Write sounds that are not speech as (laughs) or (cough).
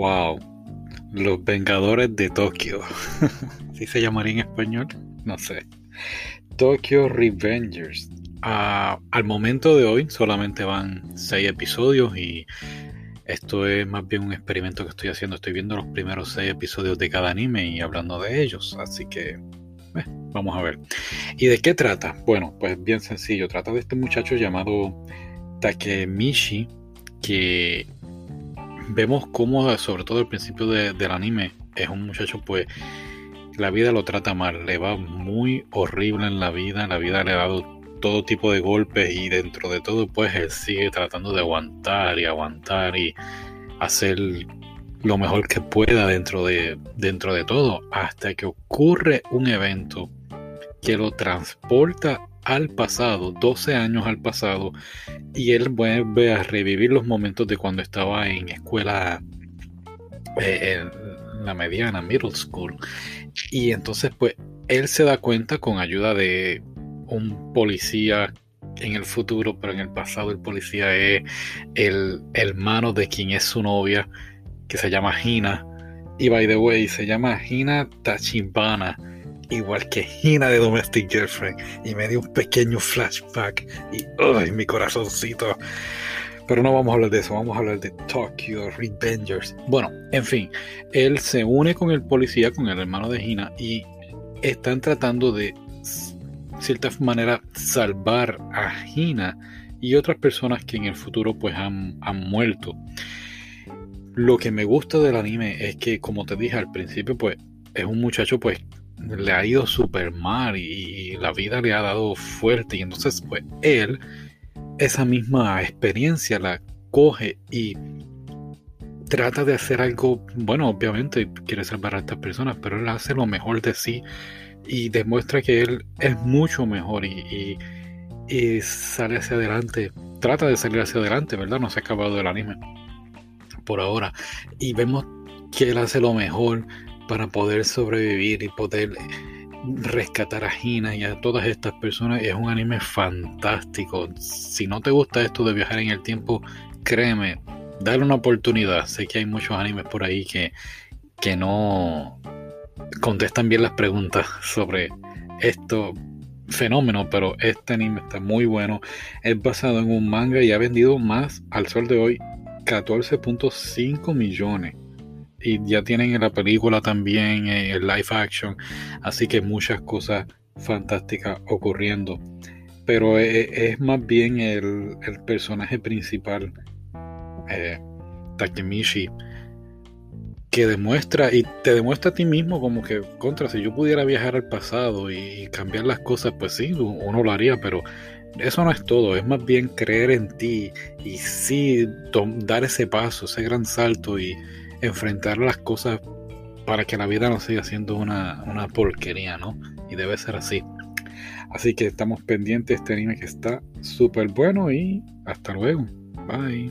Wow, los Vengadores de Tokio. (laughs) ¿Sí se llamaría en español? No sé. Tokyo Revengers. Ah, al momento de hoy solamente van 6 episodios y esto es más bien un experimento que estoy haciendo. Estoy viendo los primeros 6 episodios de cada anime y hablando de ellos. Así que eh, vamos a ver. ¿Y de qué trata? Bueno, pues bien sencillo. Trata de este muchacho llamado Takemichi que vemos cómo, sobre todo al principio del anime, es un muchacho pues la vida lo trata mal, le va muy horrible en la vida, la vida le ha dado todo tipo de golpes y dentro de todo pues él sigue tratando de aguantar y aguantar y hacer lo mejor que pueda dentro de, dentro de todo hasta que ocurre un evento que lo transporta al pasado, 12 años al pasado, y él vuelve a revivir los momentos de cuando estaba en escuela, eh, en la mediana, middle school. Y entonces, pues, él se da cuenta con ayuda de un policía en el futuro, pero en el pasado el policía es el hermano de quien es su novia, que se llama Hina. Y by the way, se llama Hina Tachibana igual que Hina de Domestic Girlfriend, y me dio un pequeño flashback y ¡ay, mi corazoncito! Pero no vamos a hablar de eso, vamos a hablar de Tokyo Revengers. Bueno, en fin, él se une con el policía, con el hermano de Hina, y están tratando de cierta manera salvar a Hina y otras personas que en el futuro pues han, han muerto. Lo que me gusta del anime es que, como te dije al principio, pues es un muchacho pues le ha ido súper mal y, la vida le ha dado fuerte y entonces pues él esa misma experiencia la coge y trata de hacer algo, bueno, obviamente quiere salvar a estas personas, pero él hace lo mejor de sí y demuestra que él es mucho mejor y, y, sale hacia adelante, trata de salir hacia adelante, ¿verdad? No se ha acabado el anime por ahora y vemos que él hace lo mejor para poder sobrevivir y poder rescatar a Gina y a todas estas personas. Es un anime fantástico. Si no te gusta esto de viajar en el tiempo, créeme, dale una oportunidad. Sé que hay muchos animes por ahí que, que no contestan bien las preguntas sobre esto fenómeno, pero este anime está muy bueno. Es basado en un manga y ha vendido más al sol de hoy 14.5 millones y ya tienen en la película también eh, el live action, así que muchas cosas fantásticas ocurriendo. Pero eh, es, más bien el, personaje principal, eh, Takemichi, que demuestra y te demuestra a ti mismo como que contra si yo pudiera viajar al pasado y cambiar las cosas pues sí uno lo haría pero eso no es todo es más bien creer en ti y sí dar ese paso ese gran salto y, enfrentar las cosas para que la vida no siga siendo una, una porquería, ¿no? Y debe ser así. Así que estamos pendientes este anime que está súper bueno y hasta luego. Bye.